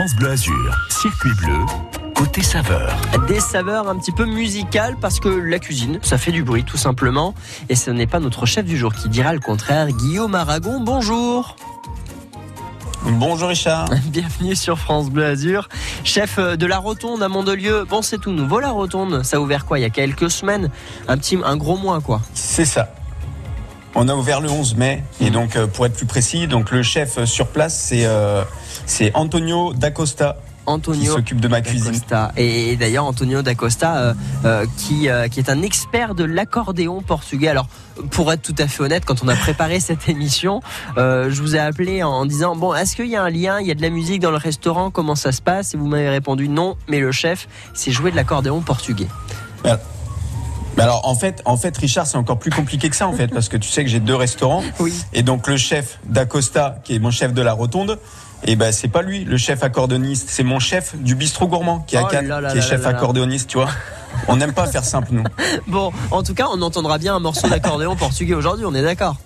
France Bleu Azur, circuit bleu, côté saveur. Des saveurs un petit peu musicales parce que la cuisine, ça fait du bruit tout simplement. Et ce n'est pas notre chef du jour qui dira le contraire. Guillaume Aragon, bonjour. Bonjour Richard. Bienvenue sur France Bleu Azur. Chef de la Rotonde à Mondelieu. Bon, c'est tout nouveau la Rotonde. Ça a ouvert quoi Il y a quelques semaines? Un petit, un gros mois quoi. C'est ça. On a ouvert le 11 mai et donc euh, pour être plus précis, donc le chef sur place c'est euh, c'est Antonio D'Acosta. Antonio qui s'occupe de ma cuisine. Et d'ailleurs Antonio D'Acosta euh, euh, qui, euh, qui est un expert de l'accordéon portugais. Alors pour être tout à fait honnête, quand on a préparé cette émission, euh, je vous ai appelé en, disant bon, est-ce qu'il y a un lien Il y a de la musique dans le restaurant Comment ça se passe? Et vous m'avez répondu non, mais le chef, c'est jouer de l'accordéon portugais. Mais alors en fait, en fait, Richard, c'est encore plus compliqué que ça en fait, parce que tu sais que j'ai deux restaurants. Oui. Et donc le chef d'Acosta, qui est mon chef de la Rotonde, et ben c'est pas lui, le chef accordéoniste, c'est mon chef du bistrot gourmand qui Oh Cannes, là là qui est chef là accordéoniste, tu vois. On n'aime pas faire simple nous. Bon, en tout cas, on entendra bien un morceau d'accordéon portugais aujourd'hui, on est d'accord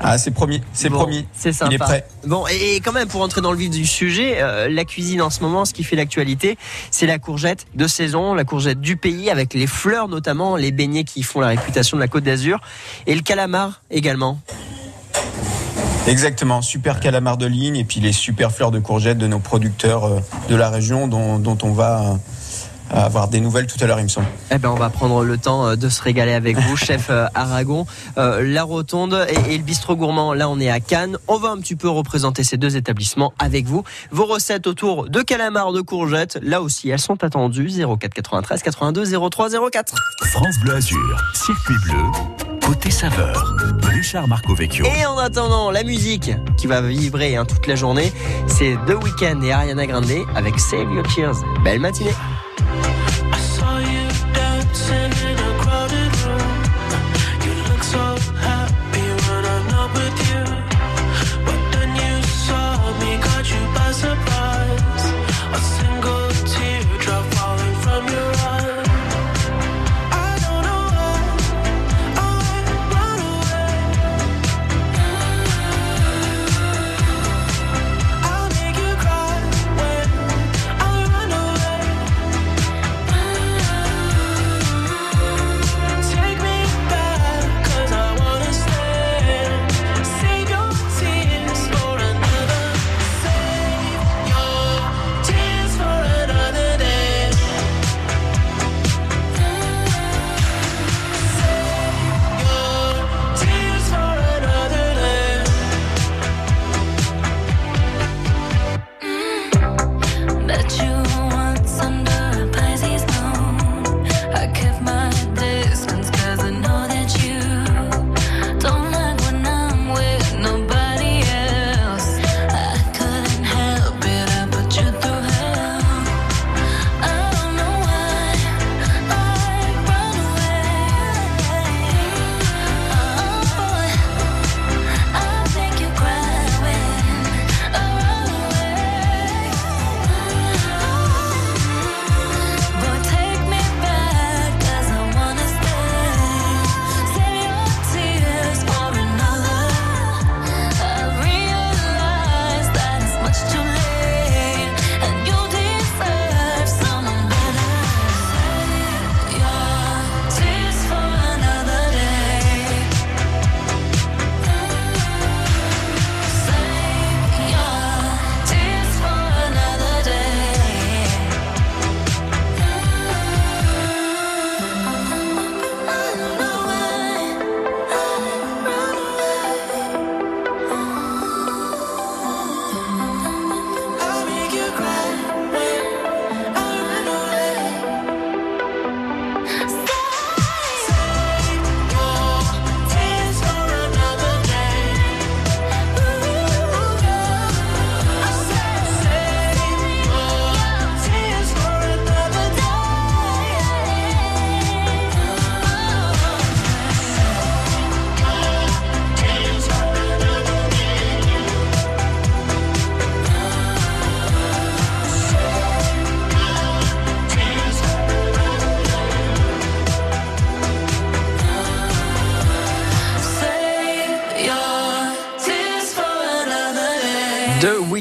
Ah, c'est promis, c'est Bon, promis. C'est sympa. Il est prêt. Bon, et quand même, pour entrer dans le vif du sujet, euh, la cuisine en ce moment, ce qui fait l'actualité, c'est la courgette de saison, la courgette du pays, avec les fleurs notamment, les beignets qui font la réputation de la Côte d'Azur, et le calamar également. Exactement, super calamar de ligne et puis les super fleurs de courgettes de nos producteurs euh, de la région dont, dont on va euh, avoir des nouvelles tout à l'heure, il me semble. Eh ben, on va prendre le temps euh, de se régaler avec vous, chef Aragon. Euh, la Rotonde et, et le bistrot gourmand, là, on est à Cannes. On va un petit peu représenter ces deux établissements avec vous. Vos recettes autour de calamar, de courgettes, là aussi, elles sont attendues. 04 93 82 03 04. France Bleu Azur, circuit bleu, côté saveur. Richard Marcovecchio. Et en attendant, la musique qui va vibrer hein, toute la journée, c'est The Weeknd et Ariana Grande avec Save Your Tears. Belle matinée.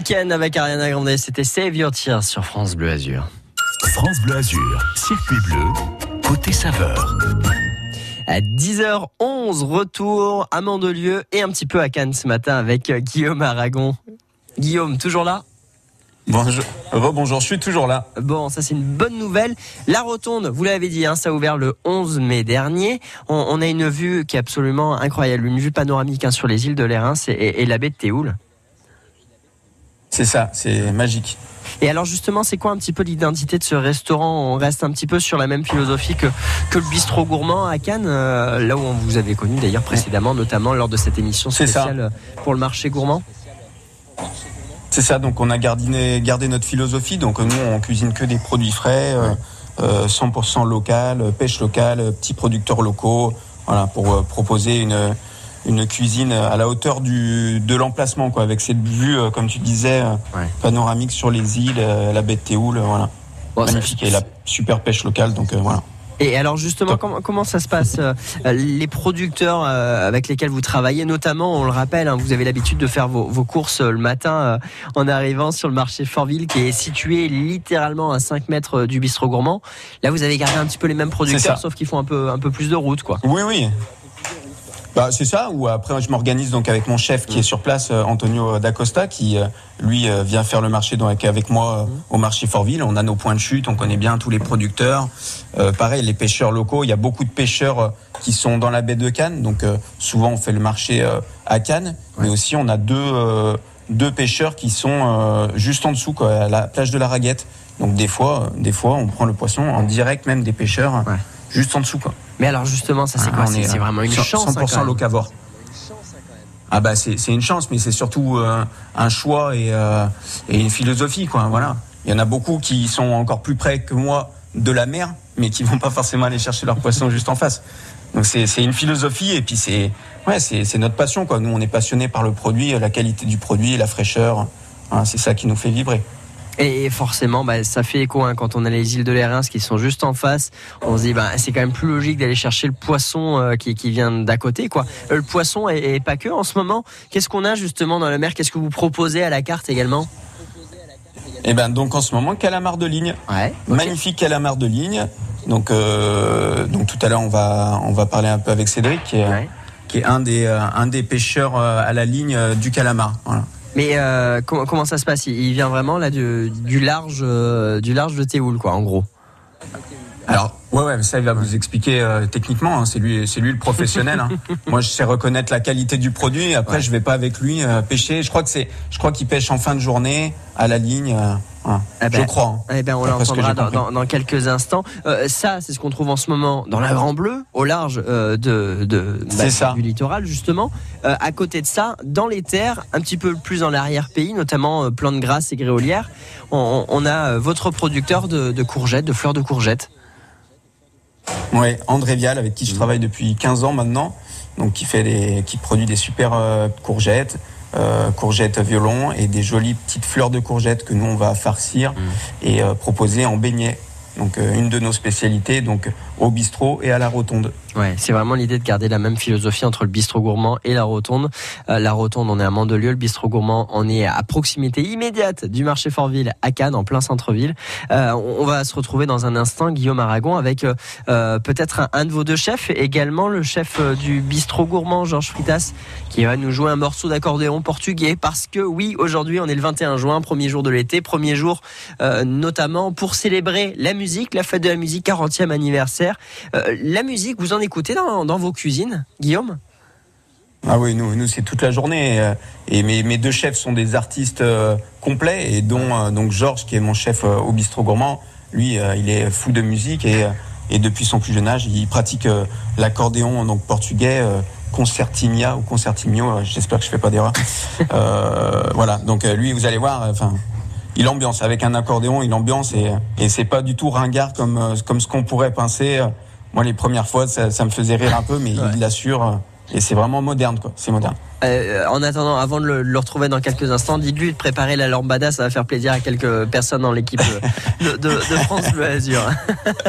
Week-end avec Ariana Grande. C'était Save Your Tears sur France Bleu Azur. France Bleu Azur, circuit bleu, côté saveur. À 10h11, retour à Mandelieu et un petit peu à Cannes ce matin avec euh, Guillaume Aragon. Guillaume, toujours là? Bonjour, rebonjour, je suis toujours là. Bon, ça c'est une bonne nouvelle. La rotonde, vous l'avez dit, hein, ça a ouvert le 11 mai dernier. On, on a une vue qui est absolument incroyable, une vue panoramique hein, sur les îles de l'Érins et, et, et la baie de Théoul. C'est ça, c'est magique. Et alors justement, c'est quoi un petit peu l'identité de ce restaurant? On reste un petit peu sur la même philosophie que, que le bistrot gourmand à Cannes, euh, là où on vous avait connu d'ailleurs précédemment, notamment lors de cette émission spéciale pour le marché gourmand. C'est ça, donc on a gardé, gardé notre philosophie. Donc nous, on cuisine que des produits frais, euh, euh, 100% local, euh, pêche locale, euh, petits producteurs locaux, voilà, pour euh, proposer une, une cuisine à la hauteur du, de l'emplacement, quoi, avec cette vue, euh, comme tu disais, euh, Ouais. panoramique sur les îles, euh, la baie de Théoul, voilà. Bon, Magnifique, et la super pêche locale, donc euh, voilà. Et alors justement, comment, comment ça se passe Les producteurs avec lesquels vous travaillez, notamment, on le rappelle, hein, vous avez l'habitude de faire vos, vos courses le matin en arrivant sur le marché Fortville, qui est situé littéralement à 5 mètres du bistrot gourmand. Là, vous avez gardé un petit peu les mêmes producteurs, sauf qu'ils font un peu, un peu plus de route, quoi. Oui, oui. Bah, c'est ça, ou après je m'organise donc avec mon chef qui est sur place, euh, Antonio D'Acosta, qui euh, lui euh, vient faire le marché donc, avec moi euh, au marché Fortville. On a nos points de chute, on connaît bien tous les producteurs. Euh, pareil, les pêcheurs locaux, il y a beaucoup de pêcheurs qui sont dans la baie de Cannes, donc euh, souvent on fait le marché euh, à Cannes, mais aussi on a deux, deux pêcheurs qui sont juste en dessous, quoi, à la plage de la Raguette. Donc des fois, des fois on prend le poisson en direct même des pêcheurs, Ouais. juste en dessous. Quoi. Mais alors justement, ça c'est Ah, quoi C'est est, c'est euh, vraiment une 100% chance. hein, quand 100% même. locavore. Ah bah c'est une chance, mais c'est surtout euh, un choix et, euh, et une philosophie quoi. Voilà. Il y en a beaucoup qui sont encore plus près que moi de la mer, mais qui vont pas forcément aller chercher leur poisson juste en face. Donc c'est c'est une philosophie et puis c'est ouais c'est c'est notre passion quoi. Nous on est passionné par le produit, la qualité du produit, la fraîcheur. Hein, c'est ça qui nous fait vibrer. Et forcément, bah, ça fait écho hein, quand on a les îles de l'Érins qui sont juste en face. On se dit, bah, c'est quand même plus logique d'aller chercher le poisson euh, qui, qui vient d'à côté. Quoi. Euh, le poisson et, pas que en ce moment. Qu'est-ce qu'on a justement dans la mer? Qu'est-ce que vous proposez à la carte également? Et ben donc en ce moment calamar de ligne. Ouais. Magnifique calamar de ligne. Donc, euh, donc tout à l'heure, on va, on va parler un peu avec Cédric, qui est, Ouais. qui est un, des, un des pêcheurs à la ligne du calamar. Voilà. Mais euh, comment, comment ça se passe? Il, vient vraiment là du, du large, euh, du large de Théoul, quoi, en gros. Alors, ouais, ouais, mais ça, il va vous expliquer euh, techniquement. hein, c'est lui, c'est lui le professionnel. hein. Moi, je sais reconnaître la qualité du produit. Après, Ouais. je vais pas avec lui euh, pêcher. Je crois que c'est, je crois qu'il pêche en fin de journée à la ligne. euh. Ah ben, je crois. hein. Eh ben, on l'entendra dans, dans, dans quelques instants. Ça, c'est ce qu'on trouve en ce moment dans la Grand Bleu, au large de, de bah, ça. du littoral justement. À côté de ça, dans les terres, un petit peu plus dans l'arrière-pays, notamment plantes grasses et gréolières, on, on a votre producteur de, de courgettes, de fleurs de courgettes. Ouais, André Vial, avec qui je travaille depuis 15 ans maintenant, donc qui fait des, qui produit des super euh, courgettes, euh, courgettes violon et des jolies petites fleurs de courgettes que nous on va farcir et euh, proposer en beignet. Donc euh, une de nos spécialités, donc au bistrot et à la rotonde. Ouais, c'est vraiment l'idée de garder la même philosophie entre le bistrot gourmand et la rotonde. Euh, la rotonde, on est à Mandelieu, le bistrot gourmand, on est à proximité immédiate du marché Fortville à Cannes, en plein centre-ville. Euh, on va se retrouver dans un instant, Guillaume Aragon, avec euh, peut-être un, un de vos deux chefs, également le chef du bistrot gourmand, Georges Fritas, qui va nous jouer un morceau d'accordéon portugais, parce que oui, aujourd'hui, on est le 21 juin, premier jour de l'été, premier jour notamment pour célébrer la musique, la fête de la musique, 40e anniversaire. Euh, la musique, vous en écoutez dans, dans vos cuisines, Guillaume? Ah oui, nous, nous c'est toute la journée. euh, Et mes, mes deux chefs sont des artistes euh, complets, et dont donc Georges, qui est mon chef au bistrot gourmand, lui, il est fou de musique et, et depuis son plus jeune âge, il pratique l'accordéon donc portugais. concertinia ou concertimio, euh, j'espère que je fais pas d'erreur. Voilà, donc lui, vous allez voir, enfin, il ambiance avec un accordéon, il ambiance et, et c'est pas du tout ringard comme euh, comme ce qu'on pourrait penser. Moi, les premières fois, ça, ça me faisait rire un peu, mais Ouais. il l'assure euh, et c'est vraiment moderne, quoi. C'est moderne. Euh, en attendant, avant de le, de le retrouver dans quelques instants, dites-lui de préparer la lambada, ça va faire plaisir à quelques personnes dans l'équipe de, de, de France Bleu Azur.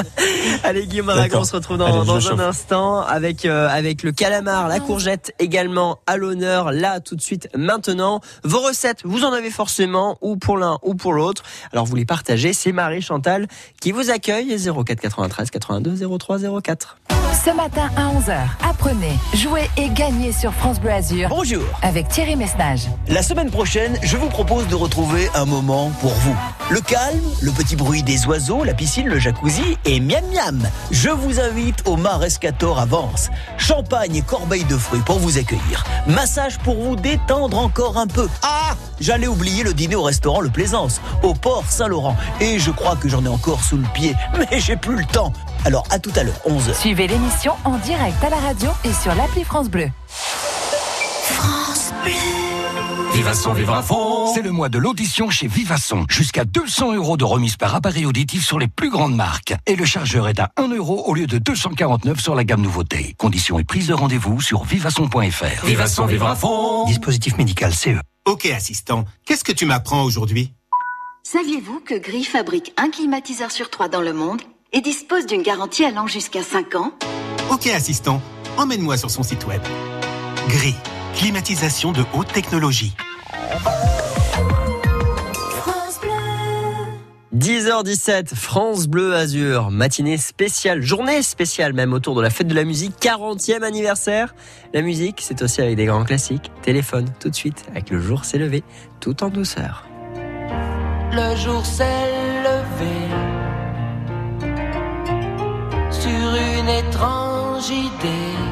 Allez Guillaume Aragon, on se retrouve dans, Allez, dans un chauffe. instant avec, euh, avec le calamar, la courgette également à l'honneur, là tout de suite maintenant. Vos recettes, vous en avez forcément, ou pour l'un ou pour l'autre. Alors vous les partagez, c'est Marie Chantal qui vous accueille, 04 93 82 03 04. Ce matin à 11h, apprenez, jouez et gagnez sur France Bleu Azur Bonjour. avec Thierry Messnage. La semaine prochaine, je vous propose de retrouver un moment pour vous. Le calme, le petit bruit des oiseaux, la piscine, le jacuzzi et miam miam. Je vous invite au Mar Escator à Vence. Champagne et corbeille de fruits pour vous accueillir. Massage pour vous détendre encore un peu. Ah J'allais oublier le dîner au restaurant Le Plaisance, au port Saint-Laurent. Et je crois que j'en ai encore sous le pied, mais j'ai plus le temps. Alors à tout à l'heure, 11h. Suivez l'émission en direct à la radio et sur l'appli France Bleu. Vivasson, vivre à fond. C'est le mois de l'audition chez Vivasson. Jusqu'à 200 euros de remise par appareil auditif sur les plus grandes marques. Et le chargeur est à 1 euro au lieu de 249 sur la gamme nouveauté. Conditions et prise de rendez-vous sur vivasson.fr. Vivasson, vivre à fond. Dispositif médical CE. Ok assistant, qu'est-ce que tu m'apprends aujourd'hui? Saviez-vous que Gris fabrique un climatiseur sur trois dans le monde et dispose d'une garantie allant jusqu'à 5 ans? Ok assistant, emmène-moi sur son site web. Gris, climatisation de haute technologie. 10h17, France Bleu Azur, matinée spéciale, journée spéciale même autour de la fête de la musique, 40e anniversaire. La musique, c'est aussi avec des grands classiques. Téléphone, tout de suite, avec le jour s'est levé, tout en douceur. Le jour s'est levé sur une étrange idée.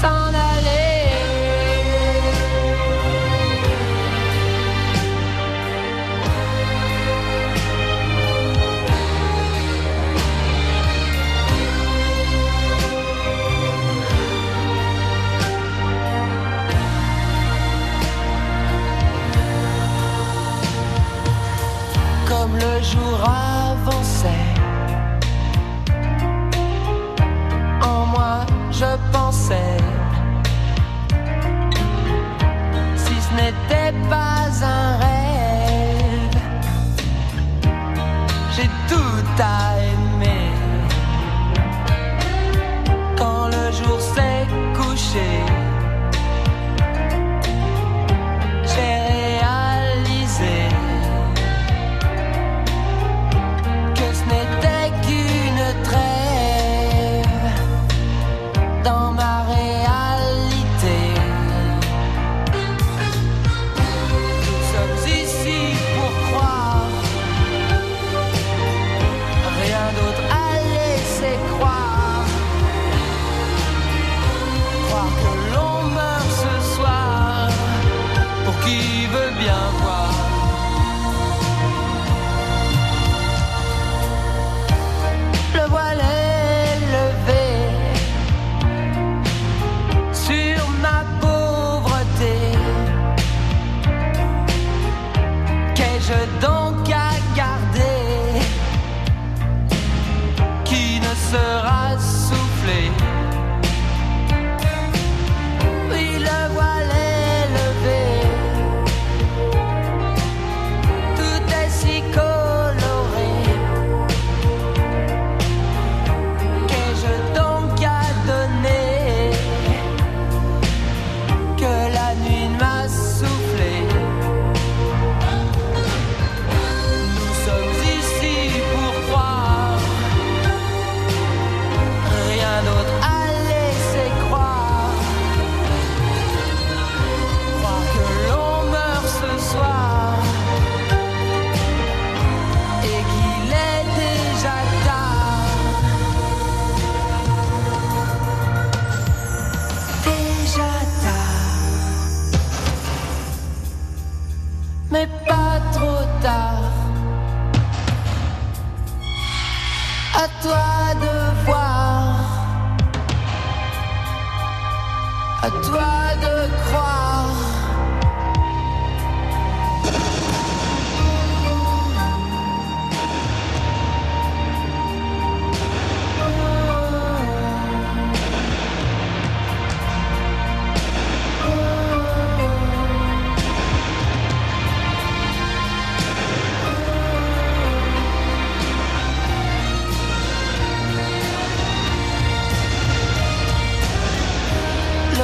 s'en aller.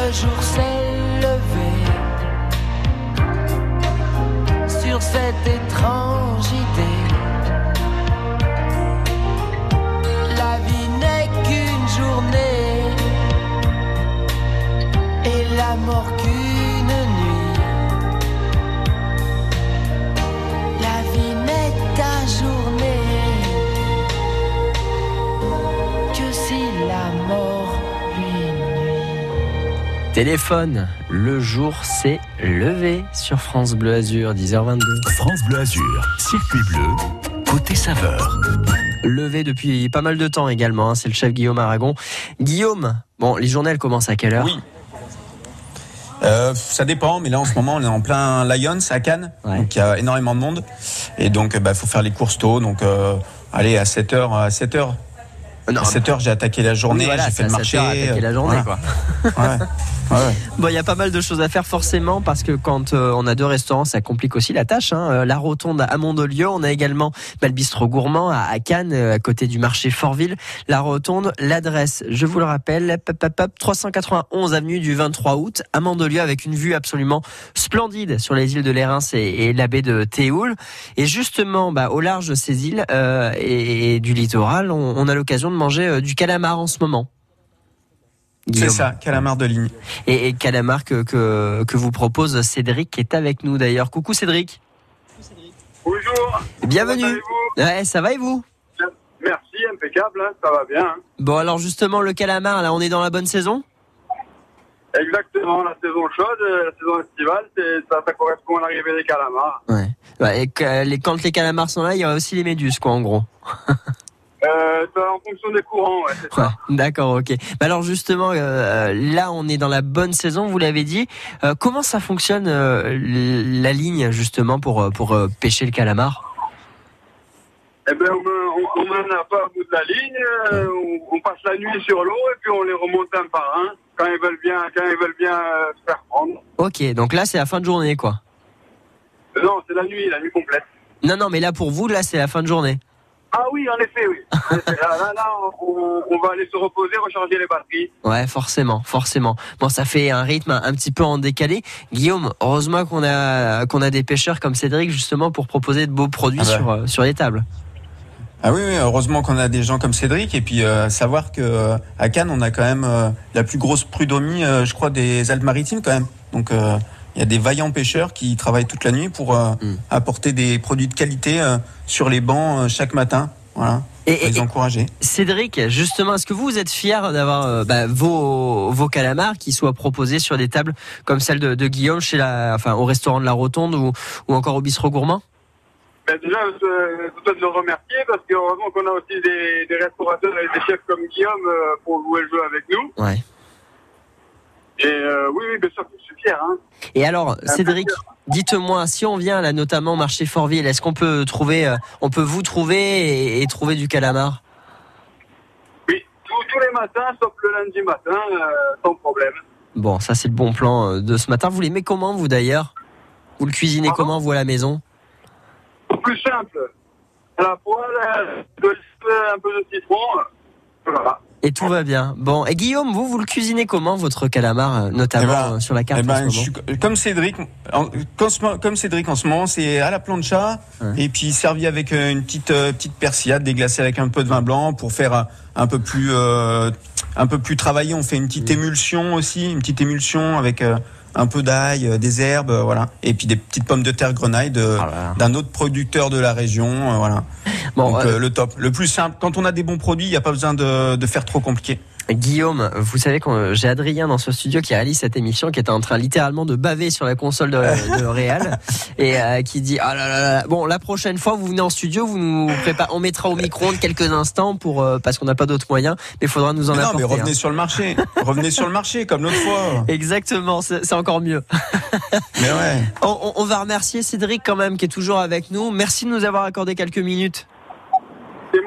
Le jour s'est levé sur cette étrange idée. La vie n'est qu'une journée et la mort Téléphone, le jour s'est levé sur France Bleu Azur, 10h22. France Bleu Azur, circuit bleu, côté saveur. Levé depuis pas mal de temps également, hein, c'est le chef Guillaume Aragon. Guillaume, bon, les journées elles commencent à quelle heure Oui. Euh, ça dépend, mais là en ce moment on est en plein Lions à Cannes, Ouais. donc il y a énormément de monde et donc il faut faire les courses tôt. Donc euh, allez à 7 h à 7 h Euh, non, à 7 h j'ai attaqué la journée, oui, voilà, j'ai fait le marché. 7 heures à attaquer la journée, voilà. quoi. Ouais. Ouais. Bon, il y a pas mal de choses à faire forcément parce que quand euh, on a deux restaurants, ça complique aussi la tâche. Hein. Euh, La Rotonde à Mondelieu, on a également bah, le bistrot gourmand à, à Cannes, euh, à côté du marché Fortville. La Rotonde, l'adresse, je vous le rappelle, pop, pop, pop, 391 avenue du 23 août à Mondelieu avec une vue absolument splendide sur les îles de Lérins et, et la baie de Théoul. Et justement, bah, au large de ces îles euh, et, et du littoral, on, on a l'occasion de manger euh, du calamar en ce moment. C'est ça, calamar de ligne. Et, et calamar que, que, que vous propose Cédric qui est avec nous d'ailleurs. Coucou Cédric. Bonjour. Bienvenue. Ouais, ça va et vous Merci, impeccable, hein, ça va bien. hein. Bon alors justement le calamar là on est dans la bonne saison Exactement, la saison chaude, euh, la saison estivale, c'est- ça, ça correspond à l'arrivée des calamars. Ouais. Et que les, quand les calamars sont là, il y a aussi les méduses quoi en gros. Euh, en fonction des courants, ouais, c'est Ouais, ça. D'accord, ok. Bah alors justement, euh, là on est dans la bonne saison, vous l'avez dit. Euh, comment ça fonctionne euh, la ligne justement pour euh, pour euh, pêcher le calamar? Eh ben, on on- on n'en a pas à bout de la ligne, euh, on, on passe la nuit sur l'eau et puis on les remonte un par un quand ils veulent bien, quand ils veulent bien euh, se faire prendre. Ok, donc là c'est la fin de journée quoi. Euh, Non, c'est la nuit, la nuit complète. Non non, mais là pour vous là c'est la fin de journée. Ah oui, en effet, oui. Effet, là, là, on, on va aller se reposer, recharger les batteries. Ouais, forcément, forcément. Bon, ça fait un rythme un, un petit peu en décalé. Guillaume, heureusement qu'on a qu'on a des pêcheurs comme Cédric justement pour proposer de beaux produits Ah bah. sur euh, sur les tables. Ah oui, oui, heureusement qu'on a des gens comme Cédric et puis euh, savoir que euh, à Cannes on a quand même euh, la plus grosse prud'homie, euh, je crois, des Alpes-Maritimes quand même. Donc euh, il y a des vaillants pêcheurs qui travaillent toute la nuit pour euh, Mm. apporter des produits de qualité euh, sur les bancs euh, chaque matin. Voilà, Et, pour et- les encourager. Cédric, justement, est-ce que vous, vous êtes fier d'avoir euh, bah, vos vos calamars qui soient proposés sur des tables comme celle de, de Guillaume chez la, enfin au restaurant de la Rotonde ou ou encore au bistrot gourmand? Ben déjà, je je souhaite le remercier parce que heureusement qu'on a aussi des, des restaurateurs et des chefs comme Guillaume euh, pour jouer le jeu avec nous. Ouais. Et euh, oui, oui, bien sûr, je suis fier. Hein. Et alors, Cédric, dites-moi, si on vient là, notamment au marché Fortville, est-ce qu'on peut trouver, euh, on peut vous trouver et, et trouver du calamar? Oui, tous, tous les matins, sauf le lundi matin, euh, sans problème. Bon, ça c'est le bon plan euh, de ce matin. Vous l'aimez comment, vous d'ailleurs? Vous le cuisinez Pardon? comment, vous à la maison? Plus simple, à la poêle, euh, un peu de citron, euh, voilà. Et tout va bien. Bon, et Guillaume, vous, vous le cuisinez comment, votre calamar, euh, notamment Eh ben, euh, sur la carte Eh ben, en je ce moment suis comme Cédric, en- comme, Cédric en ce moment, c'est à la plancha Ouais. et puis servi avec euh, une petite petite persillade déglacée avec un peu de vin blanc pour faire un peu plus euh, un peu plus travaillé. On fait une petite émulsion aussi, une petite émulsion avec euh, un peu d'ail, euh, des herbes, euh, voilà, et puis des petites pommes de terre grenaille de là. d'un autre producteur de la région, euh, voilà. Bon, Donc euh, le top, le plus simple. Quand on a des bons produits, il n'y a pas besoin de, de faire trop compliqué. Guillaume, vous savez que j'ai Adrien dans ce studio qui réalise cette émission, qui était en train littéralement de baver sur la console de, de Real et euh, qui dit ah là là là. Bon, la prochaine fois vous venez en studio, vous nous préparez, on mettra au micro-ondes quelques instants pour euh, parce qu'on n'a pas d'autres moyens, mais il faudra nous en Mais non, apporter. mais revenez hein. sur le marché. revenez sur le marché comme l'autre fois. Exactement, c'est c'est encore mieux. Mais ouais. On, on- on va remercier Cédric quand même qui est toujours avec nous. Merci de nous avoir accordé quelques minutes.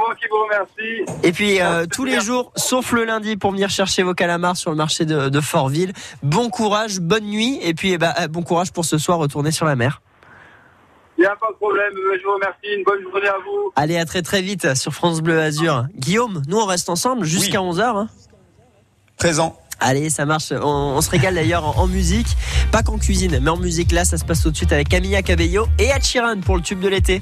C'est moi qui vous remercie. Et puis euh, tous les jours, sauf le lundi, pour venir chercher vos calamars sur le marché de, de Fortville. Bon courage, bonne nuit, et puis eh ben, euh, bon courage pour ce soir, retourner sur la mer. Il n'y a pas de problème. Je vous remercie. Une bonne journée à vous. Allez, à très très vite sur France Bleu Azur. Guillaume, nous on reste ensemble jusqu'à 11h. Présent. Allez, ça marche. On, on se régale d'ailleurs en, en musique. Pas qu'en cuisine, mais en musique là, ça se passe tout de suite avec Camilla Cabello et Ed Sheeran pour le tube de l'été.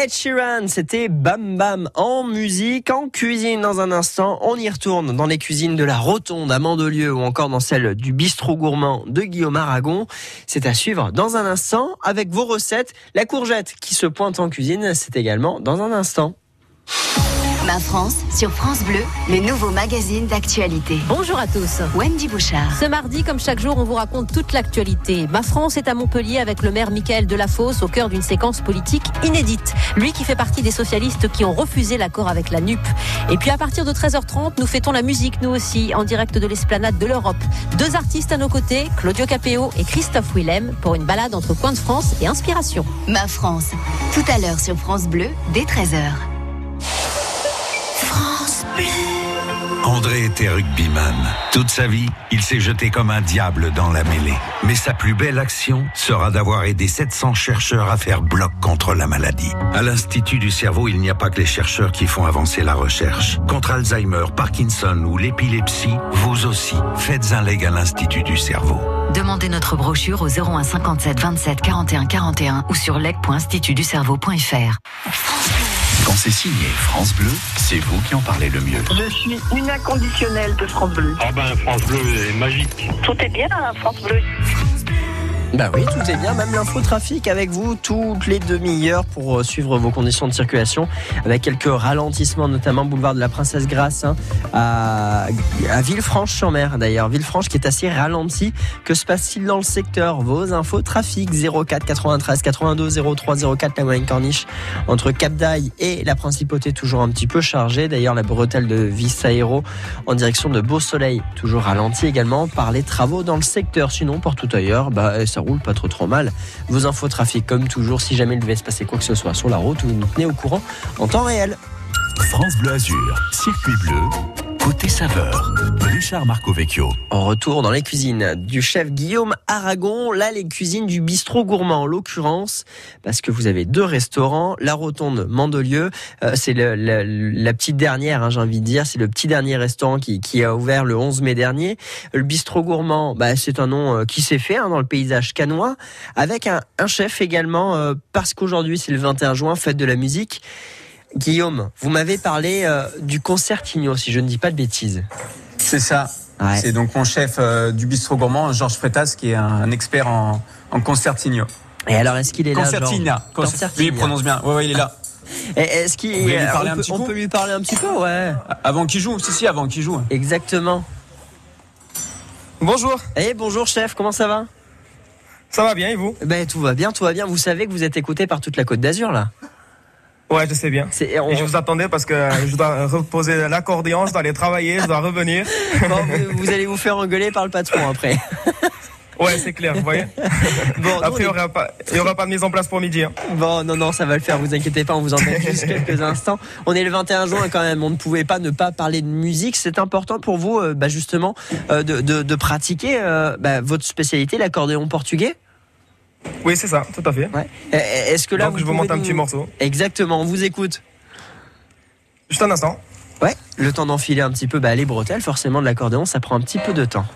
Ed Sheeran, c'était Bam Bam en musique, en cuisine dans un instant. On y retourne dans les cuisines de la Rotonde à Mandelieu ou encore dans celle du bistrot gourmand de Guillaume Aragon. C'est à suivre dans un instant avec vos recettes. La courgette qui se pointe en cuisine, c'est également dans un instant. Ma France, sur France Bleu, le nouveau magazine d'actualité. Bonjour à tous. Wendy Bouchard. Ce mardi, comme chaque jour, on vous raconte toute l'actualité. Ma France est à Montpellier avec le maire Michael Delafosse au cœur d'une séquence politique inédite. Lui qui fait partie des socialistes qui ont refusé l'accord avec la NUP. Et puis à partir de 13h30, nous fêtons la musique, nous aussi, en direct de l'esplanade de l'Europe. Deux artistes à nos côtés, Claudio Capéo et Christophe Willem, pour une balade entre coin de France et inspiration. Ma France, tout à l'heure sur France Bleu, dès 13h. André était rugbyman. Toute sa vie, il s'est jeté comme un diable dans la mêlée. Mais sa plus belle action sera d'avoir aidé 700 chercheurs à faire bloc contre la maladie. À l'Institut du cerveau, il n'y a pas que les chercheurs qui font avancer la recherche. Contre Alzheimer, Parkinson ou l'épilepsie, vous aussi, faites un leg à l'Institut du cerveau. Demandez notre brochure au 01 57 27 41 41 ou sur leg.institutducerveau.fr. Quand c'est signé France Bleu, c'est vous qui en parlez le mieux. Je suis une inconditionnelle de France Bleu. Ah ben France Bleu est magique. Tout est bien à France Bleu. Bah oui, tout est bien, même l'infotrafic avec vous toutes les demi-heures pour euh, suivre vos conditions de circulation avec quelques ralentissements, notamment boulevard de la Princesse Grasse hein, à, Villefranche-sur-Mer d'ailleurs. Villefranche qui est assez ralenti. Que se passe-t-il dans le secteur? Vos infos trafic 04 93 82 03 04 la moyenne corniche entre Cap d'Aille et la Principauté toujours un petit peu chargée. D'ailleurs la bretelle de Vis Aéro en direction de Beau Soleil toujours ralenti également par les travaux dans le secteur. Sinon pour tout ailleurs, bah, ça roule pas trop trop mal. Vos infos trafic comme toujours, si jamais il devait se passer quoi que ce soit sur la route, vous nous tenez au courant en temps réel. France Bleu Azur, circuit bleu, côté saveur. Richard Marco Vecchio. En retour dans les cuisines du chef Guillaume Aragon, là les cuisines du bistrot gourmand en l'occurrence, parce que vous avez deux restaurants, la Rotonde Mandelieu, euh, c'est la petite dernière, hein, j'ai envie de dire, c'est le petit dernier restaurant qui, qui a ouvert le 11 mai dernier. Le bistrot gourmand, bah, c'est un nom euh, qui s'est fait hein, dans le paysage canois, avec un, un chef également, euh, parce qu'aujourd'hui c'est le 21 juin, fête de la musique. Guillaume, vous m'avez parlé euh, du concertino, si je ne dis pas de bêtises. C'est ça. C'est donc mon chef euh, du bistrot gourmand, Georges Freitas, qui est un, un expert en, en concertino. Et alors, est-ce qu'il est là, Concertina. Georges Concer- Concertina. Oui, il prononce bien. Ouais, ouais, il est là. Et Est-ce voulez lui on parler un peut- petit on peut lui parler un petit peu, ouais. Avant qu'il joue, si, si, avant qu'il joue. Exactement. Bonjour. Eh bonjour chef, comment ça va? Ça va bien et vous? Ben tout va bien, tout va bien. Vous savez que vous êtes écouté par toute la Côte d'Azur là. Ouais, je sais bien. On- Et je vous attendais parce que je dois reposer l'accordéon, je dois aller travailler, je dois revenir. Bon, vous, allez vous faire engueuler par le patron après. Ouais, c'est clair, vous voyez. Bon, Après, il n'y aura, pas- il y aura pas de mise en place pour midi. hein. Bon, non, non, ça va le faire, vous inquiétez pas, on vous embête juste quelques instants. On est le 21 juin quand même, on ne pouvait pas ne pas parler de musique. C'est important pour vous, euh, bah, justement, euh, de, de- de pratiquer euh, bah, votre spécialité, l'accordéon portugais? Oui, c'est ça, tout à fait. Ouais. Euh, Est-ce que là, Donc, je vous monte un petit morceau. Exactement, on vous écoute. Juste un instant. Ouais, le temps d'enfiler un petit peu bah, les bretelles, forcément de l'accordéon, ça prend un petit peu de temps.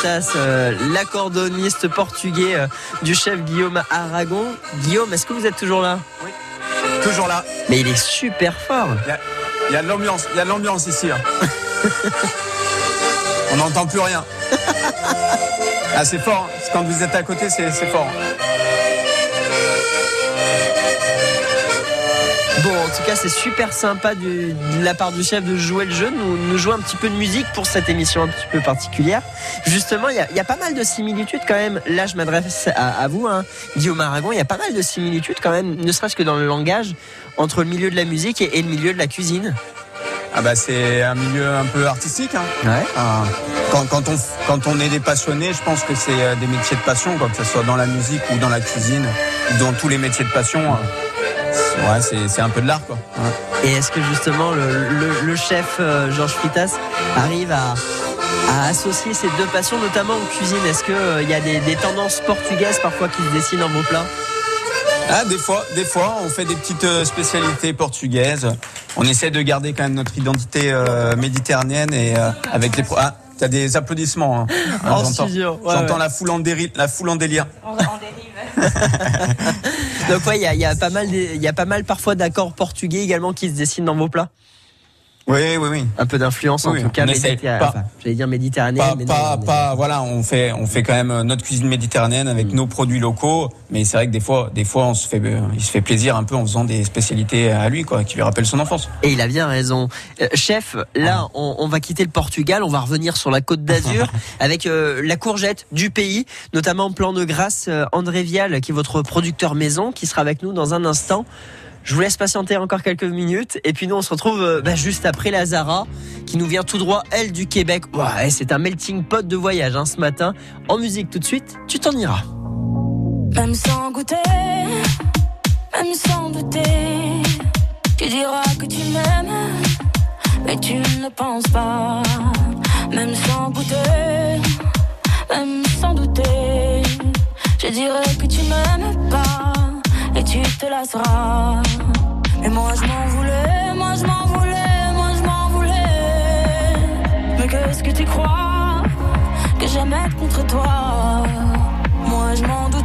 Fritas, euh, l'accordoniste portugais euh, du chef Guillaume Aragon. Guillaume, est-ce que vous êtes toujours là? Toujours là. Mais il est super fort. Il y a, l'ambiance, il y a l'ambiance ici. hein. On n'entend plus rien. Ah, c'est fort. hein. Quand vous êtes à côté, c'est fort. Bon, en tout cas, c'est super sympa de la part du chef de jouer le jeu, nous, nous jouer un petit peu de musique pour cette émission un petit peu particulière. Justement, il y a, il y a pas mal de similitudes quand même. Là, je m'adresse à, à vous, hein, Guillaume Aragon. Il y a pas mal de similitudes quand même, ne serait-ce que dans le langage, entre le milieu de la musique et, et le milieu de la cuisine. Ah bah c'est un milieu un peu artistique. hein. Ouais. Ah, quand, quand, on, quand on est des passionnés, je pense que c'est euh, des métiers de passion, quoi, que ce soit dans la musique ou dans la cuisine, ou dans tous les métiers de passion. Euh, c'est- Ouais, c'est c'est un peu de l'art, quoi. Ouais. Et est-ce que justement le, le- le chef euh, Georges Fritas arrive à, à associer ces deux passions, notamment en cuisine? Est-ce qu'il y a des, des tendances portugaises parfois qui se dessinent dans vos plats? Ah, des fois, des fois, on fait des petites euh, spécialités portugaises. On essaie de garder quand même notre identité euh, méditerranéenne et euh, avec pro- Ah, t'as des applaudissements. hein. En j'entends ouais, ouais. la foule en dérive, la foule en délire. Donc ouais, il y a, pas mal, il y a pas mal parfois d'accords portugais également qui se dessinent dans vos plats. Oui, oui, oui. Un peu d'influence en tout cas. méditerra- enfin, J'allais dire méditerranéenne. Pas, mais pas, non, pas, voilà, on fait, on fait quand même notre cuisine méditerranéenne avec Mm. nos produits locaux. Mais c'est vrai que des fois, des fois, on se fait, euh, il se fait plaisir un peu en faisant des spécialités à lui, quoi, qui lui rappellent son enfance. Et il a bien raison. Euh, chef, là, on, on va quitter le Portugal, on va revenir sur la côte d'Azur avec euh, la courgette du pays, notamment plan de grâce euh, André Vial, qui est votre producteur maison, qui sera avec nous dans un instant. Je vous laisse patienter encore quelques minutes et puis nous on se retrouve euh, bah, juste après la Zara qui nous vient tout droit elle du Québec. Ouais, c'est un melting pot de voyage hein, ce matin. En musique tout de suite, tu t'en iras. Même sans goûter, même sans douter, tu diras que tu m'aimes, mais tu ne penses pas. Même sans goûter, même sans douter, je dirais que tu m'aimes pas tu te lasseras. Mais moi je m'en voulais, moi je m'en voulais, moi je m'en voulais. Mais qu'est-ce que tu crois? Que j'aime être contre toi? Moi je m'en doutais,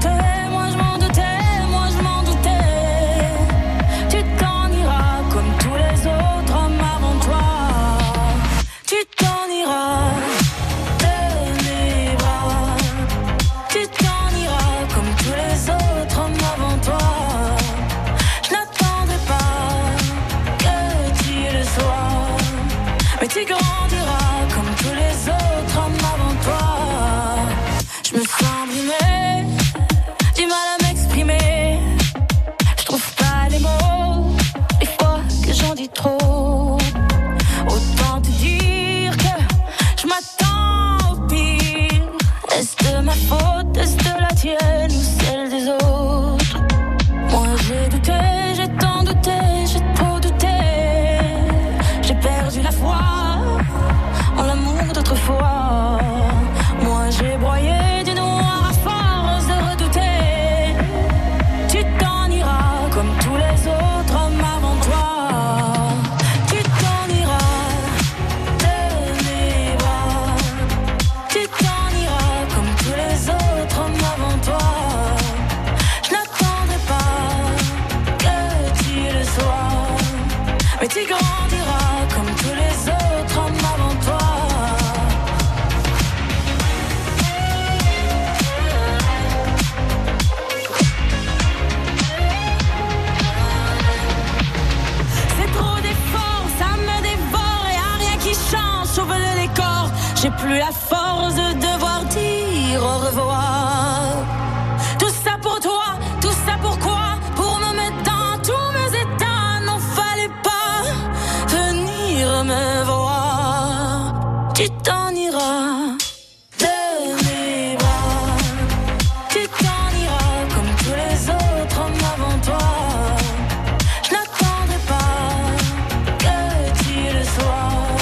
le sois.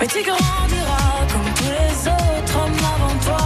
Mais tu grandiras comme tous les autres hommes avant toi.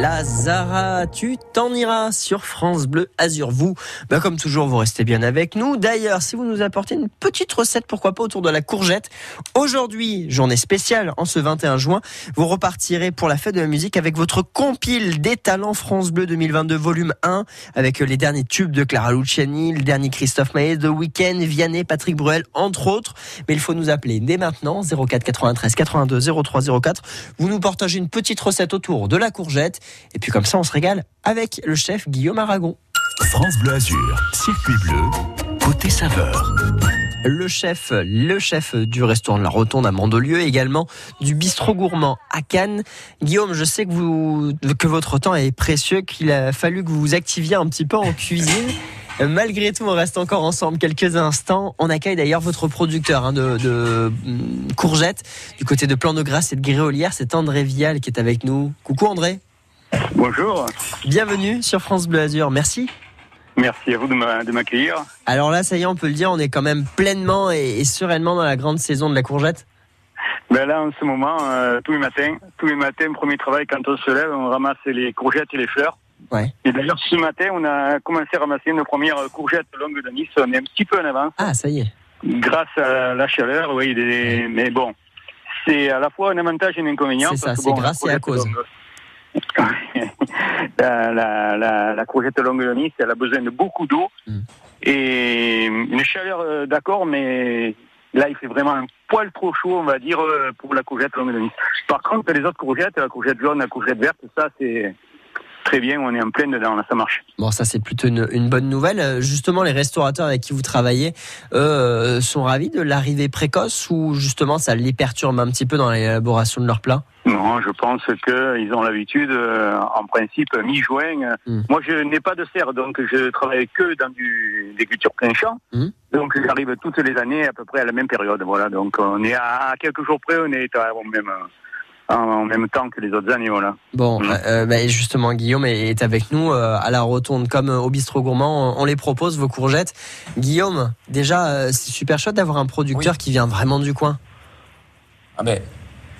Lazara, tu t'en iras sur France Bleu Azur. Vous, bah comme toujours, vous restez bien avec nous. D'ailleurs, si vous nous apportez une petite recette, pourquoi pas autour de la courgette. Aujourd'hui, journée spéciale en ce 21 juin, vous repartirez pour la fête de la musique avec votre compile des talents France Bleu 2022 volume 1 avec les derniers tubes de Clara Luciani, le dernier Christophe Maé, The Weeknd, Vianney, Patrick Bruel, entre autres. Mais il faut nous appeler dès maintenant 04 93 82 03 04. Vous nous partagez une petite recette autour de la courgette et puis comme ça on se régale avec le chef Guillaume Aragon. France Bleu Azur, circuit bleu, côté saveur. Le chef, le chef du restaurant de la Rotonde à Mandelieu, également du bistrot gourmand à Cannes. Guillaume, je sais que vous, que votre temps est précieux, qu'il a fallu que vous vous activiez un petit peu en cuisine. Malgré tout, on reste encore ensemble quelques instants. On accueille d'ailleurs votre producteur hein, de, de hum, courgettes du côté de Plan de Grasse et de Gréolière. C'est André Vial qui est avec nous. Coucou André. Bonjour. Bienvenue sur France Bleu Azur. Merci. Merci à vous de m'a- de m'accueillir. Alors là, ça y est, on peut le dire, on est quand même pleinement et, et sereinement dans la grande saison de la courgette. Ben là, en ce moment, euh, tous les matins, tous les matins, premier travail, quand on se lève, on ramasse les courgettes et les fleurs. Ouais. Et d'ailleurs, ce matin, on a commencé à ramasser nos premières courgettes longues de Nice. On est un petit peu en avance. Ah, ça y est. Grâce à la chaleur, oui. des- Mais bon, c'est à la fois un avantage et un inconvénient. C'est ça, c'est bon, grâce et à cause. longue- la, la, la, la courgette longue de Nice, elle a besoin de beaucoup d'eau Mm. et une chaleur, euh, d'accord, mais là, il fait vraiment un poil trop chaud, on va dire, euh, pour la courgette longue de Nice. Par contre, les autres courgettes, la courgette jaune, la courgette verte, ça, c'est très bien, on est en plein dedans, là, ça marche. Bon, ça c'est plutôt une, une bonne nouvelle. Euh, Justement, les restaurateurs avec qui vous travaillez, eux, euh, sont ravis de l'arrivée précoce ou justement ça les perturbe un petit peu dans l'élaboration de leurs plats? Non, je pense qu'ils ont l'habitude, euh, en principe, mi-juin. euh, Mm. Moi, je n'ai pas de serre, donc je travaille que dans du, des cultures plein champ. Mm. Donc, j'arrive toutes les années à peu près à la même période. Voilà, donc on est à, quelques jours près, on est à- au même, en, même temps que les autres années. Voilà. Bon, euh, bah, et justement, Guillaume est avec nous euh, à la rotonde, comme euh, au bistrot gourmand. On, les propose vos courgettes. Guillaume, déjà, euh, c'est super chouette d'avoir un producteur qui vient vraiment du coin. Ah ben,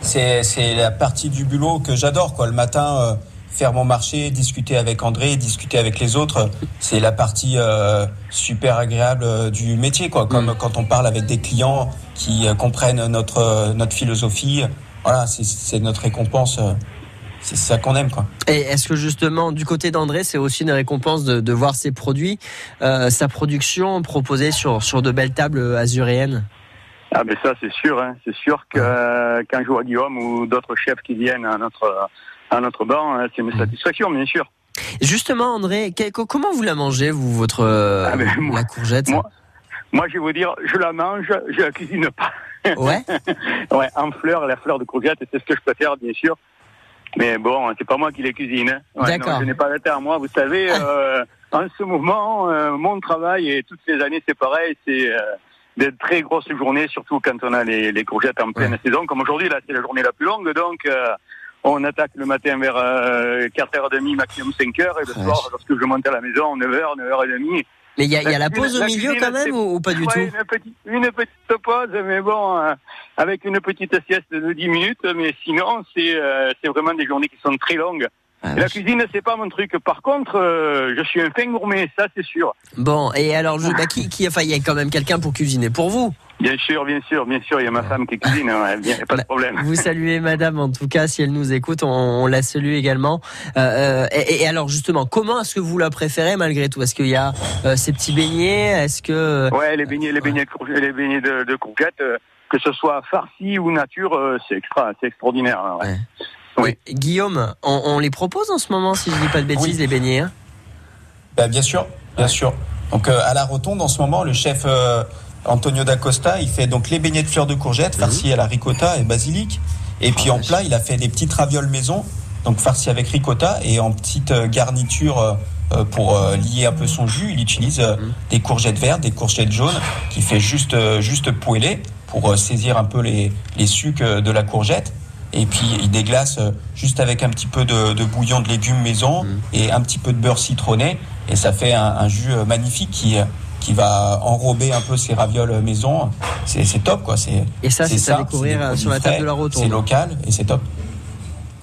c'est c'est la partie du boulot que j'adore quoi. Le matin, euh, faire mon marché, discuter avec André, discuter avec les autres, c'est la partie euh, super agréable euh, du métier quoi. Comme quand on parle avec des clients qui euh, comprennent notre euh, notre philosophie. Voilà, c'est- notre récompense. euh, c'est ça qu'on aime quoi. Et est-ce que justement, du côté d'André, c'est aussi une récompense de, de voir ses produits, euh, sa production proposée sur, sur de belles tables azuréennes? Ah ben ça, c'est sûr. Hein. C'est sûr que euh, quand je vois Guillaume ou d'autres chefs qui viennent à notre, à notre banc, hein, c'est une satisfaction, bien sûr. Justement, André, quel- comment vous la mangez, vous, votre euh, Ah ben, moi- la courgette? Moi, moi, je vais vous dire, je la mange, je la cuisine pas. Ouais. ouais, en fleurs, la fleur de courgette, c'est ce que je préfère, bien sûr. Mais bon, c'est pas moi qui les cuisine. hein. Ouais, D'accord. non, Je n'ai pas la terre, moi. Vous savez, euh, en ce moment, euh, mon travail, et toutes ces années, c'est pareil, c'est euh, des très grosses journées, surtout quand on a les, les courgettes en pleine saison. Comme aujourd'hui, là, c'est la journée la plus longue, donc euh, on attaque le matin vers euh, 4h30, maximum 5h, et le soir, lorsque je monte à la maison, 9h, 9h30. Mais il y y a la pause au milieu quand même ou, ou pas du Ouais, tout une petite, une petite pause, mais bon, euh, avec une petite sieste de 10 minutes, mais sinon, c'est euh, c'est vraiment des journées qui sont très longues. Ah, la cuisine, c'est pas mon truc. Par contre, euh, je suis un fin gourmet, ça c'est sûr. Bon, et alors, je, bah, qui, qui, enfin, il y a quand même quelqu'un pour cuisiner pour vous. Bien sûr, bien sûr, bien sûr, il y a ma femme qui cuisine, bien, pas de problème. Vous saluez Madame, en tout cas, si elle nous écoute, on, on la salue également. Euh, euh, et, et alors, justement, comment est-ce que vous la préférez malgré tout? Est-ce qu'il y a euh, ces petits beignets? Est-ce que Ouais, les beignets, les beignets, de les beignets de, de courgettes, euh, que ce soit farci ou nature, c'est extra, c'est extraordinaire. hein, ouais. Oui. Guillaume, on, on les propose en ce moment, si je dis pas de bêtises, les beignets. hein? Bah, bien sûr, bien sûr. Donc euh, à la rotonde en ce moment, le chef euh, Antonio D'Acosta, il fait donc les beignets de fleurs de courgettes farcis à la ricotta et basilic. Et puis en plat, il a fait des petites ravioles maison, donc farcis avec ricotta et en petite euh, garniture euh, euh, pour lier un peu son jus, il utilise euh, des courgettes vertes, des courgettes jaunes, qui fait juste juste poêler pour saisir un peu les les sucs de la courgette. Et puis il déglace euh, juste avec un petit peu de, de bouillon de légumes maison et un petit peu de beurre citronné. Et ça fait un, un jus euh, magnifique qui, euh, qui va enrober un peu ces ravioles maison. C'est c'est top quoi. C'est- Et ça, c'est à découvrir, sur la table de la rotonde. C'est local et c'est top.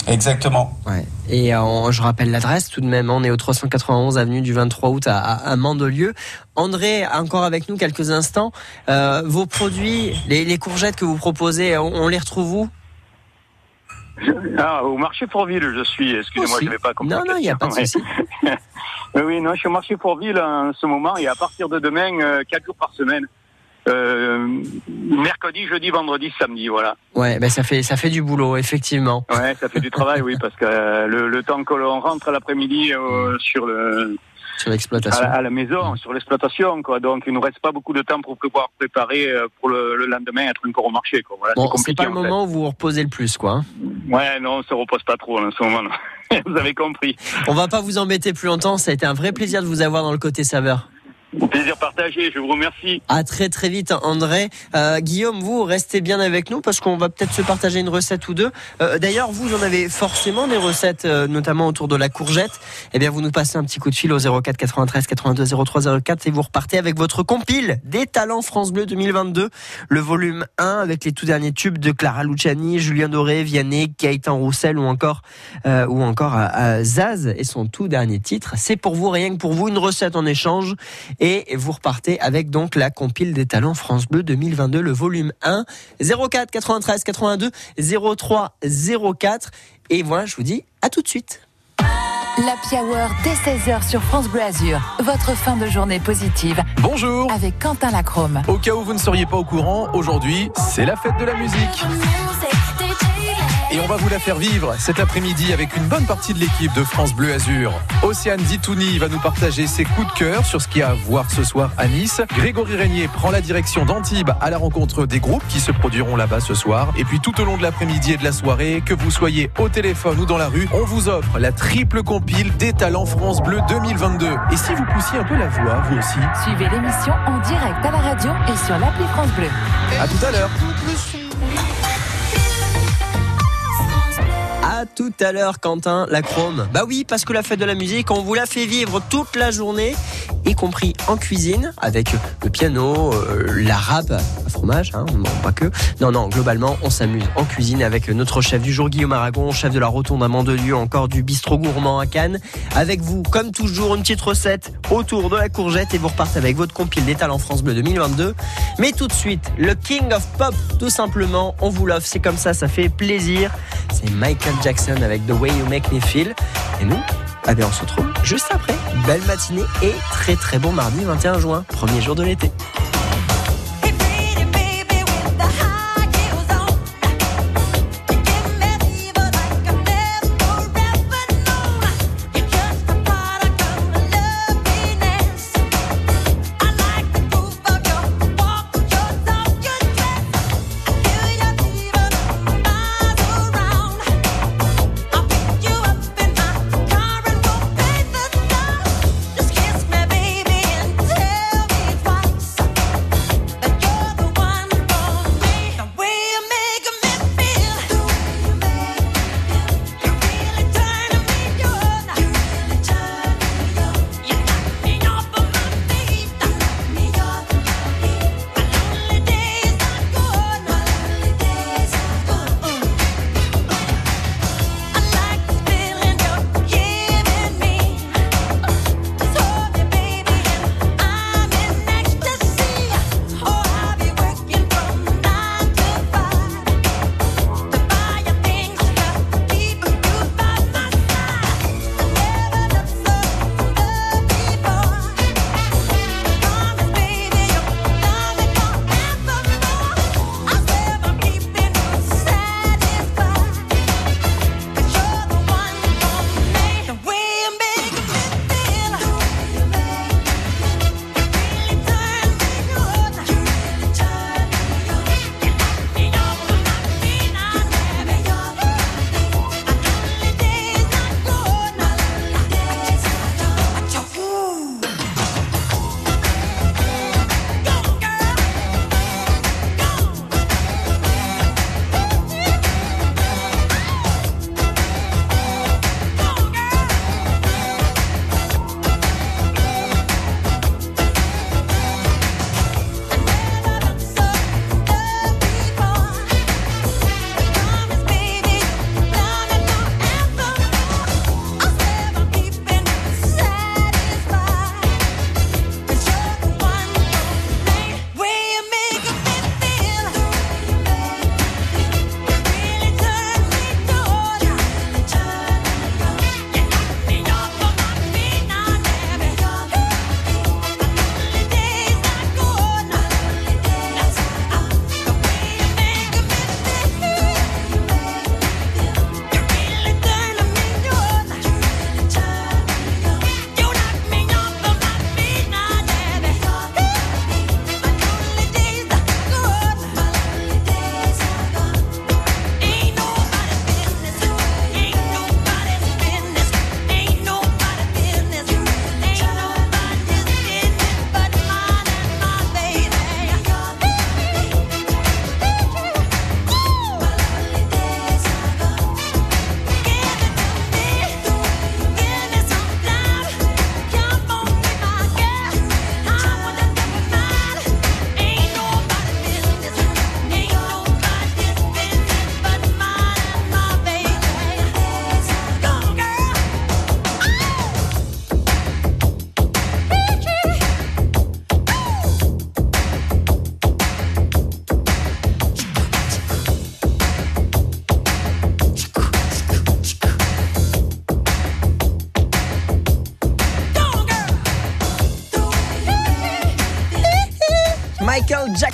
Exactement. Ouais. Et on- je rappelle l'adresse tout de même. On est au 391 avenue du 23 août à, à, à Mandelieu. André, encore avec nous quelques instants. Euh, vos produits, les, les courgettes que vous proposez, on, on les retrouve où? Ah, au marché Fourville, je suis. Excusez-moi, je n'avais pas compris. Non, non, il n'y a pas de souci. oui, non, je suis au marché Fourville en ce moment et à partir de demain, euh, quatre jours par semaine. Euh, mercredi, jeudi, vendredi, samedi, voilà. Ouais, ben ça fait ça fait du boulot, effectivement. Ouais, ça fait du travail, oui, parce que euh, le, le temps que l'on rentre l'après-midi euh, sur le Sur l'exploitation. à, la- à la maison, sur l'exploitation, quoi. Donc, il nous reste pas beaucoup de temps pour pouvoir préparer euh, pour le, le lendemain être encore au marché, quoi. Voilà, Bon, c'est pas le fait. moment où vous vous reposez le plus, quoi. hein. Ouais, non, on se repose pas trop en ce moment. vous avez compris. On va pas vous embêter plus longtemps. Ça a été un vrai plaisir de vous avoir dans le côté saveur. Plaisir partagé, je vous remercie. À très très vite André. Euh, Guillaume, vous restez bien avec nous parce qu'on va peut-être se partager une recette ou deux. Euh, D'ailleurs, vous en avez forcément des recettes, euh, notamment autour de la courgette. Eh bien, vous nous passez un petit coup de fil au 04 93 82 03 04 et vous repartez avec votre compile des talents France Bleu 2022, le volume 1 avec les tout derniers tubes de Clara Luciani, Julien Doré, Vianney, Gaëtan Roussel ou encore euh, ou encore euh, euh, Zaz et son tout dernier titre. C'est pour vous, rien que pour vous, une recette en échange et vous repartez avec donc la compile des talents France Bleu 2022, le volume 1, 04 93 82 03 04. Et voilà, je vous dis à tout de suite. La Hour dès 16h sur France Bleu Azur. Votre fin de journée positive. Bonjour. Avec Quentin Lacrome. Au cas où vous ne seriez pas au courant, aujourd'hui, c'est la fête de la musique. Et on va vous la faire vivre cet après-midi avec une bonne partie de l'équipe de France Bleu Azur. Océane Ditouni va nous partager ses coups de cœur sur ce qu'il y a à voir ce soir à Nice. Grégory Régnier prend la direction d'Antibes à la rencontre des groupes qui se produiront là-bas ce soir. Et puis tout au long de l'après-midi et de la soirée, que vous soyez au téléphone ou dans la rue, on vous offre la triple compile des talents France Bleu 2022. Et si vous poussiez un peu la voix, vous aussi Suivez l'émission en direct à la radio et sur l'appli France Bleu. À tout à l'heure. Tout à l'heure, Quentin Lacrome. Bah oui, parce que la fête de la musique, on vous la fait vivre toute la journée, y compris en cuisine, avec le piano, euh, la râpe à fromage, hein, pas que. Non, non, globalement, on s'amuse en cuisine avec notre chef du jour, Guillaume Aragon, chef de la Rotonde à Mandelieu, encore du bistrot gourmand à Cannes. Avec vous, comme toujours, une petite recette autour de la courgette et vous repartez avec votre compile des talents France Bleu 2022. Mais tout de suite, le King of Pop, tout simplement, on vous l'offre, c'est comme ça, ça fait plaisir. C'est Michael Jackson avec The Way You Make Me Feel. Et nous, eh bien, on se retrouve juste après. Belle matinée et très très bon mardi 21 juin, premier jour de l'été.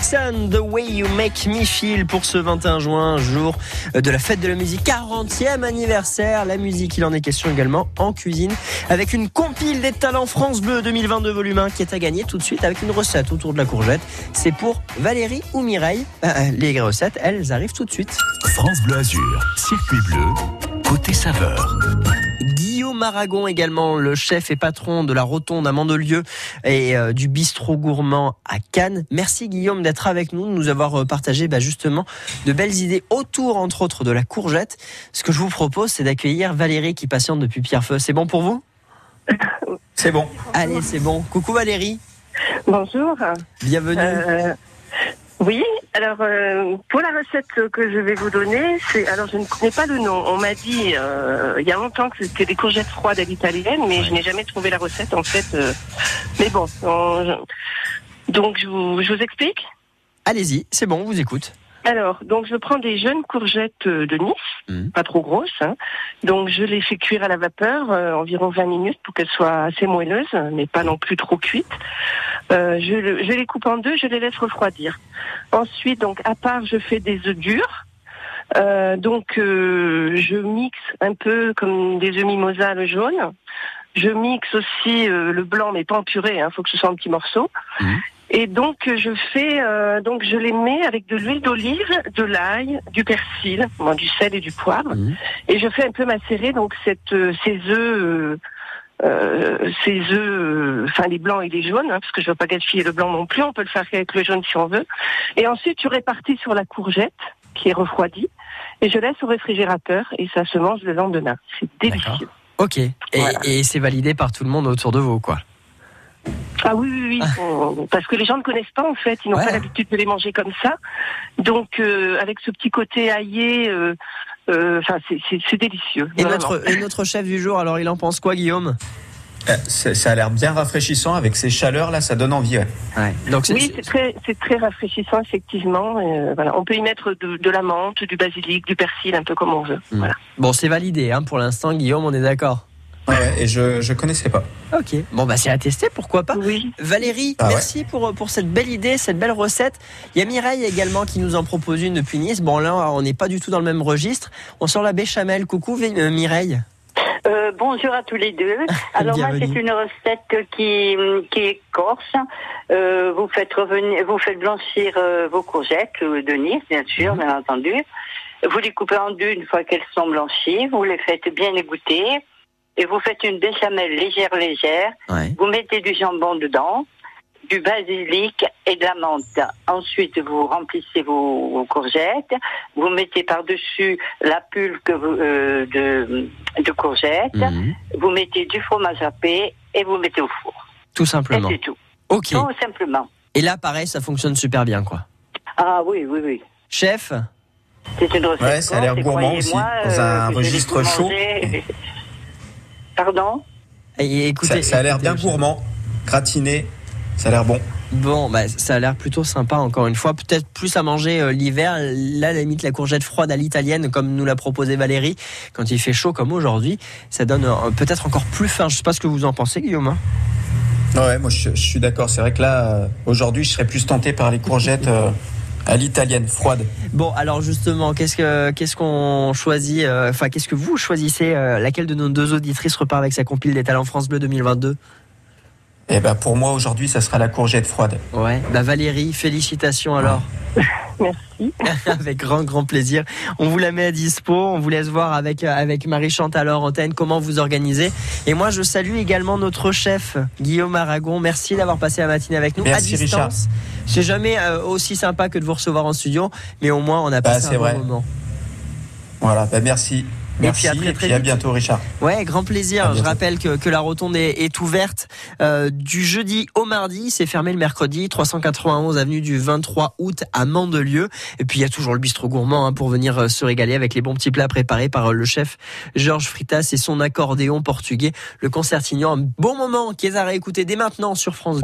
The Way You Make Me Feel pour ce 21 juin, jour de la fête de la musique, 40e anniversaire. La musique, il en est question également en cuisine avec une compile des talents France Bleu 2022 volume 1 qui est à gagner tout de suite avec une recette autour de la courgette. C'est pour Valérie ou Mireille. Euh, les recettes, elles arrivent tout de suite. France Bleu Azur, circuit bleu, côté saveur. Guillaume Aragon également, le chef et patron de la Rotonde à Mandelieu et euh, du bistrot gourmand à Cannes. Merci Guillaume d'être avec nous, de nous avoir euh, partagé bah, justement de belles idées autour entre autres de la courgette. Ce que je vous propose, c'est d'accueillir Valérie qui patiente depuis Pierrefeu. C'est bon pour vous? C'est bon. Allez, c'est bon. Coucou Valérie. Bonjour. Bienvenue. Euh, oui, alors euh, pour la recette que je vais vous donner, c'est alors je ne connais pas le nom. On m'a dit euh, il y a longtemps que c'était des courgettes froides à l'italienne, mais je n'ai jamais trouvé la recette en fait. euh, mais bon, on- donc je vous, je vous explique. Allez-y, c'est bon, on vous écoute. Alors, donc je prends des jeunes courgettes euh, de Nice, pas trop grosses. hein. Donc je les fais cuire à la vapeur euh, environ 20 minutes pour qu'elles soient assez moelleuses, mais pas non plus trop cuites. Euh, je, le- je les coupe en deux, je les laisse refroidir. Ensuite, donc à part, je fais des œufs durs. Euh, donc je mixe un peu comme des œufs mimosa le jaune. Je mixe aussi le blanc, mais pas en purée. Il faut que ce soit en petits morceaux. Et donc je fais, euh, donc je les mets avec de l'huile d'olive, de l'ail, du persil, bon, du sel et du poivre, et je fais un peu macérer donc cette, euh, ces œufs, euh, euh, ces œufs, euh, enfin les blancs et les jaunes, hein, parce que je veux pas gaspiller le blanc non plus. On peut le faire avec le jaune si on veut. Et ensuite tu répartis sur la courgette qui est refroidie, et je laisse au réfrigérateur et ça se mange le lendemain. C'est délicieux. Ok. Et, et c'est validé par tout le monde autour de vous, quoi. Ah oui, oui, oui. On- Parce que les gens ne connaissent pas en fait, ils n'ont pas l'habitude de les manger comme ça. Donc euh, avec ce petit côté aillé, euh, euh, enfin c'est- c'est c'est délicieux. Et notre, et notre chef du jour, alors il en pense quoi, Guillaume? Euh, Ça a l'air bien rafraîchissant avec ces chaleurs là, ça donne envie. Ouais. Donc oui, c'est très, c'est très rafraîchissant effectivement. Euh, voilà, on peut y mettre de, de la menthe, du basilic, du persil, un peu comme on veut. Voilà. Bon, c'est validé hein, pour l'instant, Guillaume, on est d'accord. Ouais, et je je connaissais pas. Ok. Bon, bah c'est à tester, pourquoi pas. Valérie, Ah ouais. merci pour, pour cette belle idée, cette belle recette. Il y a Mireille également qui nous en propose une depuis Nice. Bon, là, on n'est pas du tout dans le même registre. On sort la béchamel. Coucou, euh, Mireille. Euh, bonjour à tous les deux. Alors moi c'est une recette qui, qui est corse. Euh, vous faites revenir, vous faites blanchir euh, vos courgettes de Nice, bien sûr, Mhm. bien entendu. Vous les coupez en deux une fois qu'elles sont blanchies. Vous les faites bien égoutter et vous faites une béchamel légère, légère. Vous mettez du jambon dedans, du basilic et de la menthe. Ensuite, vous remplissez vos, vos courgettes. Vous mettez par-dessus la pulpe vous- euh, de, de courgettes. Mhm. Vous mettez du fromage râpé et vous mettez au four. Tout simplement. Et c'est tout. Ok. Tout simplement. Et là, pareil, ça fonctionne super bien, quoi. Ah oui, oui, oui. Chef C'est une recette. Ouais, ça a l'air gourmand aussi, dans un euh, registre chaud. Pardon Et écoutez, ça, ça a l'air bien gourmand, gratiné, ça a l'air bon. Bon, bah, ça a l'air plutôt sympa, encore une fois. Peut-être plus à manger euh, l'hiver. Là, à la limite, la courgette froide à l'italienne, comme nous l'a proposé Valérie, quand il fait chaud comme aujourd'hui, ça donne euh, peut-être encore plus faim. Je sais pas ce que vous en pensez, Guillaume. hein Ouais, moi je, je suis d'accord. C'est vrai que là, euh, aujourd'hui, je serais plus tenté par les courgettes euh, à l'italienne, froides. Bon, alors justement, qu'est-ce que qu'est-ce qu'on choisit euh, Enfin, qu'est-ce que vous choisissez euh, Laquelle de nos deux auditrices repart avec sa compile des talents France Bleu 2022 Et ben pour moi aujourd'hui, ça sera la courgette froide. Ouais. Bah Valérie, félicitations alors. Merci. avec grand grand plaisir. On vous la met à dispo. On vous laisse voir avec euh, avec Marie Chantal antenne comment vous organisez. Et moi, je salue également notre chef Guillaume Aragon. Merci d'avoir passé la matinée avec nous Merci, à Richard. distance. C'est jamais euh, aussi sympa que de vous recevoir en studio, mais au moins on a Bah, passé un bon vrai. moment. Voilà, ben merci. Merci puis à très, très et à vite. bientôt Richard. Ouais, grand plaisir. Je rappelle que, que la rotonde est, est ouverte euh, du jeudi au mardi. C'est fermé le mercredi, 391 avenue du 23 août à Mandelieu. Et puis il y a toujours le bistrot gourmand hein, pour venir euh, se régaler avec les bons petits plats préparés par euh, le chef Georges Fritas et son accordéon portugais, le concertignon. Un bon moment qui est à réécouter dès maintenant sur France.